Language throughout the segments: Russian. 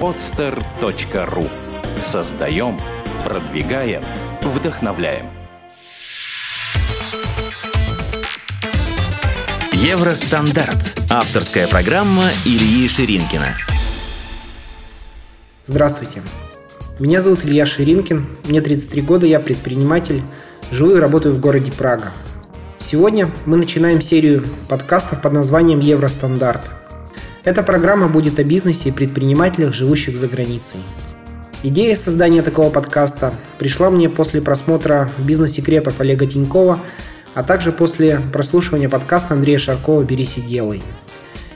podster.ru Создаем, продвигаем, вдохновляем. Евростандарт. Авторская программа Ильи Ширинкина. Здравствуйте. Меня зовут Илья Ширинкин, мне 33 года, я предприниматель, живу и работаю в городе Прага. Сегодня мы начинаем серию подкастов под названием «Евростандарт». Эта программа будет о бизнесе и предпринимателях, живущих за границей. Идея создания такого подкаста пришла мне после просмотра «Бизнес-секретов» Олега Тинькова, а также после прослушивания подкаста Андрея Шаркова «Берись и делай».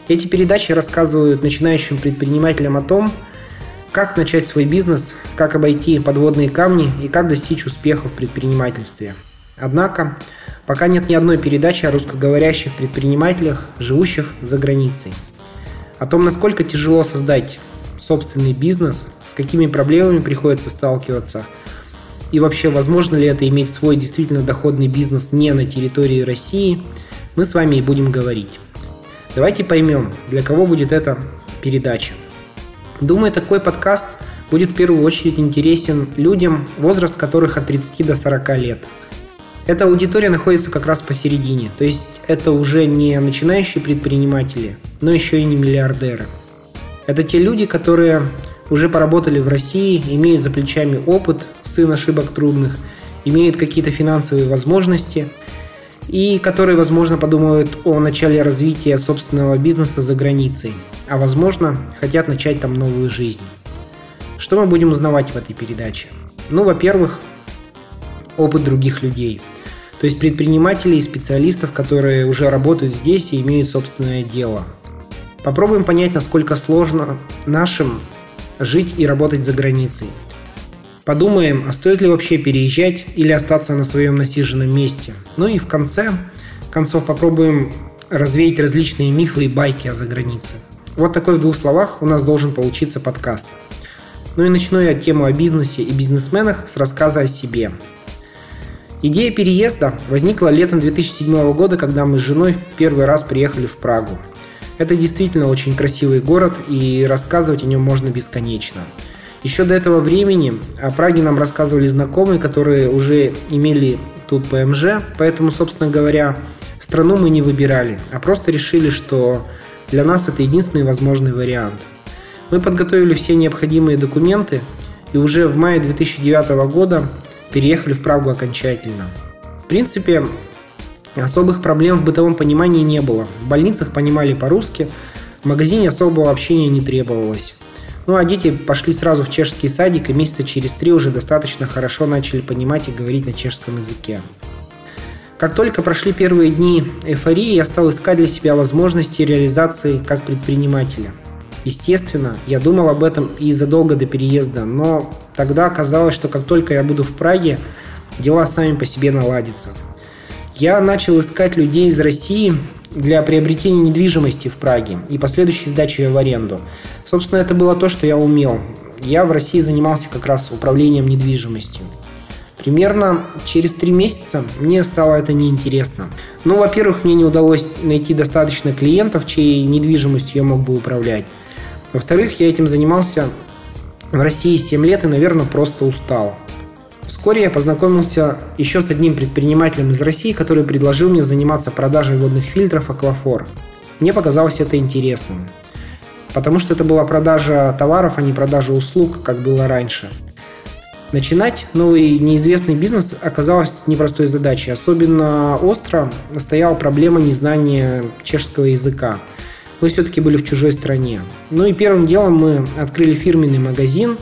Эти передачи рассказывают начинающим предпринимателям о том, как начать свой бизнес, как обойти подводные камни и как достичь успеха в предпринимательстве. Однако, пока нет ни одной передачи о русскоговорящих предпринимателях, живущих за границей – о том, насколько тяжело создать собственный бизнес, с какими проблемами приходится сталкиваться, и вообще возможно ли это иметь свой действительно доходный бизнес не на территории России, мы с вами и будем говорить. Давайте поймем, для кого будет эта передача. Думаю, такой подкаст будет в первую очередь интересен людям, возраст которых от 30 до 40 лет. Эта аудитория находится как раз посередине, то есть это уже не начинающие предприниматели, но еще и не миллиардеры. Это те люди, которые уже поработали в России, имеют за плечами опыт, сын ошибок трудных, имеют какие-то финансовые возможности и которые, возможно, подумают о начале развития собственного бизнеса за границей, а возможно, хотят начать там новую жизнь. Что мы будем узнавать в этой передаче? Ну, во-первых, опыт других людей – то есть предпринимателей и специалистов, которые уже работают здесь и имеют собственное дело. Попробуем понять, насколько сложно нашим жить и работать за границей. Подумаем, а стоит ли вообще переезжать или остаться на своем насиженном месте. Ну и в конце концов попробуем развеять различные мифы и байки о загранице. Вот такой в двух словах у нас должен получиться подкаст. Ну и начну я тему о бизнесе и бизнесменах с рассказа о себе – Идея переезда возникла летом 2007 года, когда мы с женой первый раз приехали в Прагу. Это действительно очень красивый город, и рассказывать о нем можно бесконечно. Еще до этого времени о Праге нам рассказывали знакомые, которые уже имели тут ПМЖ, поэтому, собственно говоря, страну мы не выбирали, а просто решили, что для нас это единственный возможный вариант. Мы подготовили все необходимые документы, и уже в мае 2009 года переехали в Прагу окончательно. В принципе, особых проблем в бытовом понимании не было. В больницах понимали по-русски, в магазине особого общения не требовалось. Ну а дети пошли сразу в чешский садик и месяца через три уже достаточно хорошо начали понимать и говорить на чешском языке. Как только прошли первые дни эйфории, я стал искать для себя возможности реализации как предпринимателя. Естественно, я думал об этом и задолго до переезда, но Тогда оказалось, что как только я буду в Праге, дела сами по себе наладятся. Я начал искать людей из России для приобретения недвижимости в Праге и последующей сдачи ее в аренду. Собственно, это было то, что я умел. Я в России занимался как раз управлением недвижимостью. Примерно через три месяца мне стало это неинтересно. Ну, во-первых, мне не удалось найти достаточно клиентов, чьей недвижимостью я мог бы управлять. Во-вторых, я этим занимался в России 7 лет и, наверное, просто устал. Вскоре я познакомился еще с одним предпринимателем из России, который предложил мне заниматься продажей водных фильтров Аквафор. Мне показалось это интересным, потому что это была продажа товаров, а не продажа услуг, как было раньше. Начинать новый неизвестный бизнес оказалось непростой задачей. Особенно остро стояла проблема незнания чешского языка – мы все-таки были в чужой стране. Ну и первым делом мы открыли фирменный магазин,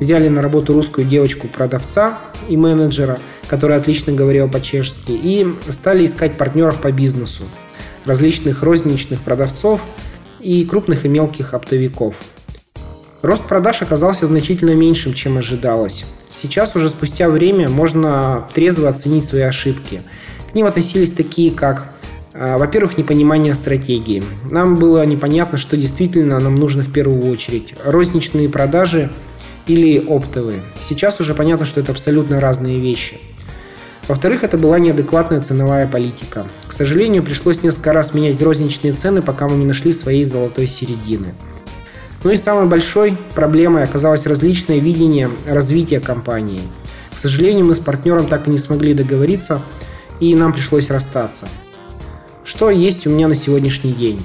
взяли на работу русскую девочку-продавца и менеджера, которая отлично говорила по-чешски, и стали искать партнеров по бизнесу, различных розничных продавцов и крупных и мелких оптовиков. Рост продаж оказался значительно меньшим, чем ожидалось. Сейчас уже спустя время можно трезво оценить свои ошибки. К ним относились такие, как во-первых, непонимание стратегии. Нам было непонятно, что действительно нам нужно в первую очередь. Розничные продажи или оптовые. Сейчас уже понятно, что это абсолютно разные вещи. Во-вторых, это была неадекватная ценовая политика. К сожалению, пришлось несколько раз менять розничные цены, пока мы не нашли своей золотой середины. Ну и самой большой проблемой оказалось различное видение развития компании. К сожалению, мы с партнером так и не смогли договориться, и нам пришлось расстаться. Что есть у меня на сегодняшний день?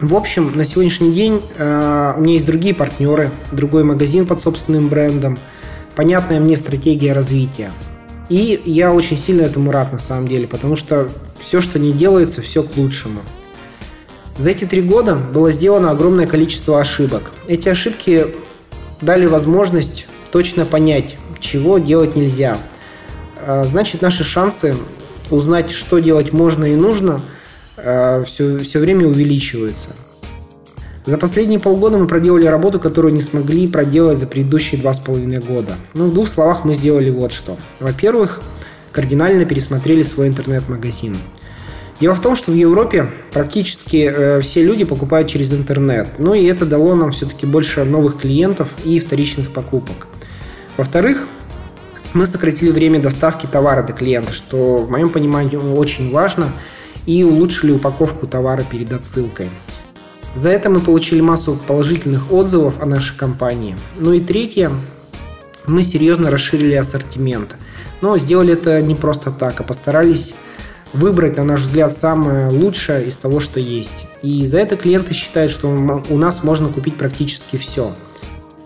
В общем, на сегодняшний день э, у меня есть другие партнеры, другой магазин под собственным брендом, понятная мне стратегия развития. И я очень сильно этому рад на самом деле, потому что все, что не делается, все к лучшему. За эти три года было сделано огромное количество ошибок. Эти ошибки дали возможность точно понять, чего делать нельзя. А, значит, наши шансы узнать, что делать можно и нужно, все, а, все время увеличиваются. За последние полгода мы проделали работу, которую не смогли проделать за предыдущие два с половиной года. Ну, в двух словах мы сделали вот что. Во-первых, кардинально пересмотрели свой интернет-магазин. Дело в том, что в Европе практически э, все люди покупают через интернет. Ну и это дало нам все-таки больше новых клиентов и вторичных покупок. Во-вторых, мы сократили время доставки товара до клиента, что в моем понимании очень важно, и улучшили упаковку товара перед отсылкой. За это мы получили массу положительных отзывов о нашей компании. Ну и третье, мы серьезно расширили ассортимент. Но сделали это не просто так, а постарались выбрать, на наш взгляд, самое лучшее из того, что есть. И за это клиенты считают, что у нас можно купить практически все.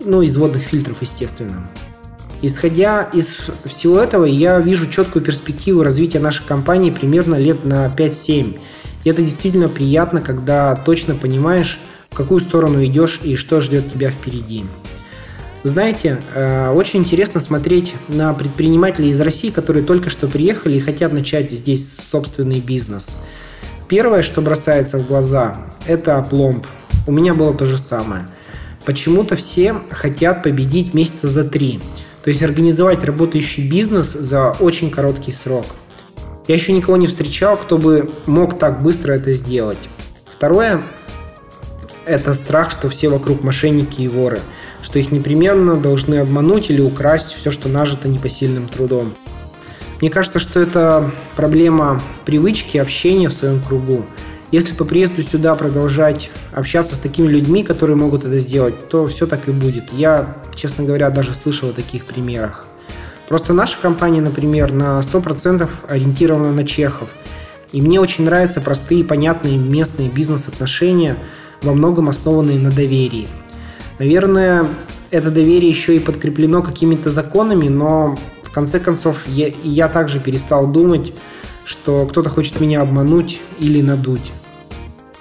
Ну, из водных фильтров, естественно. Исходя из всего этого, я вижу четкую перспективу развития нашей компании примерно лет на 5-7. И это действительно приятно, когда точно понимаешь, в какую сторону идешь и что ждет тебя впереди. знаете, э, очень интересно смотреть на предпринимателей из России, которые только что приехали и хотят начать здесь собственный бизнес. Первое, что бросается в глаза, это опломб. У меня было то же самое. Почему-то все хотят победить месяца за три. То есть организовать работающий бизнес за очень короткий срок – я еще никого не встречал, кто бы мог так быстро это сделать. Второе – это страх, что все вокруг мошенники и воры, что их непременно должны обмануть или украсть все, что нажито непосильным трудом. Мне кажется, что это проблема привычки общения в своем кругу. Если по приезду сюда продолжать общаться с такими людьми, которые могут это сделать, то все так и будет. Я, честно говоря, даже слышал о таких примерах. Просто наша компания, например, на 100% ориентирована на чехов. И мне очень нравятся простые, понятные местные бизнес-отношения, во многом основанные на доверии. Наверное, это доверие еще и подкреплено какими-то законами, но в конце концов я, я также перестал думать, что кто-то хочет меня обмануть или надуть.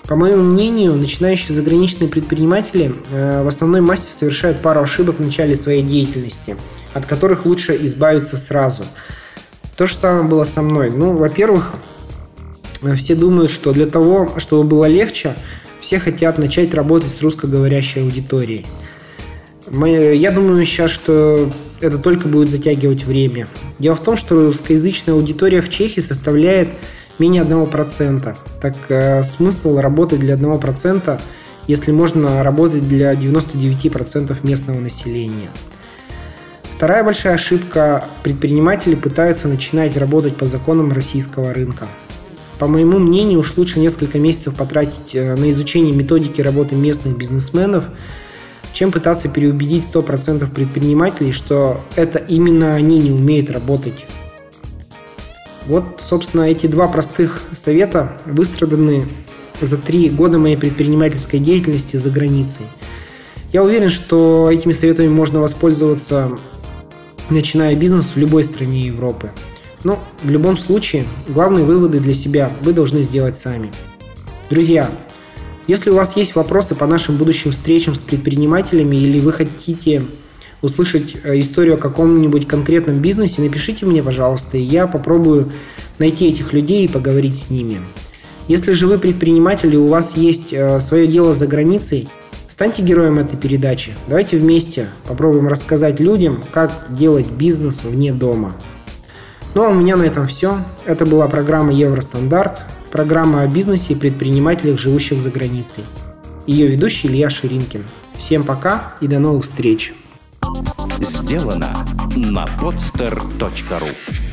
По моему мнению, начинающие заграничные предприниматели э, в основной массе совершают пару ошибок в начале своей деятельности – от которых лучше избавиться сразу. То же самое было со мной. Ну, во-первых, все думают, что для того, чтобы было легче, все хотят начать работать с русскоговорящей аудиторией. Мы, я думаю сейчас, что это только будет затягивать время. Дело в том, что русскоязычная аудитория в Чехии составляет менее 1%. Так э, смысл работать для 1%, если можно работать для 99% местного населения. Вторая большая ошибка – предприниматели пытаются начинать работать по законам российского рынка. По моему мнению, уж лучше несколько месяцев потратить э, на изучение методики работы местных бизнесменов, чем пытаться переубедить 100% предпринимателей, что это именно они не умеют работать. Вот, собственно, эти два простых совета выстраданы за три года моей предпринимательской деятельности за границей. Я уверен, что этими советами можно воспользоваться начиная бизнес в любой стране Европы. Но в любом случае, главные выводы для себя вы должны сделать сами. Друзья, если у вас есть вопросы по нашим будущим встречам с предпринимателями или вы хотите услышать э, историю о каком-нибудь конкретном бизнесе, напишите мне, пожалуйста, и я попробую найти этих людей и поговорить с ними. Если же вы предприниматель и у вас есть э, свое дело за границей, Станьте героем этой передачи. Давайте вместе попробуем рассказать людям, как делать бизнес вне дома. Ну а у меня на этом все. Это была программа Евростандарт, программа о бизнесе и предпринимателях, живущих за границей. Ее ведущий Илья Ширинкин. Всем пока и до новых встреч. Сделано на podster.ru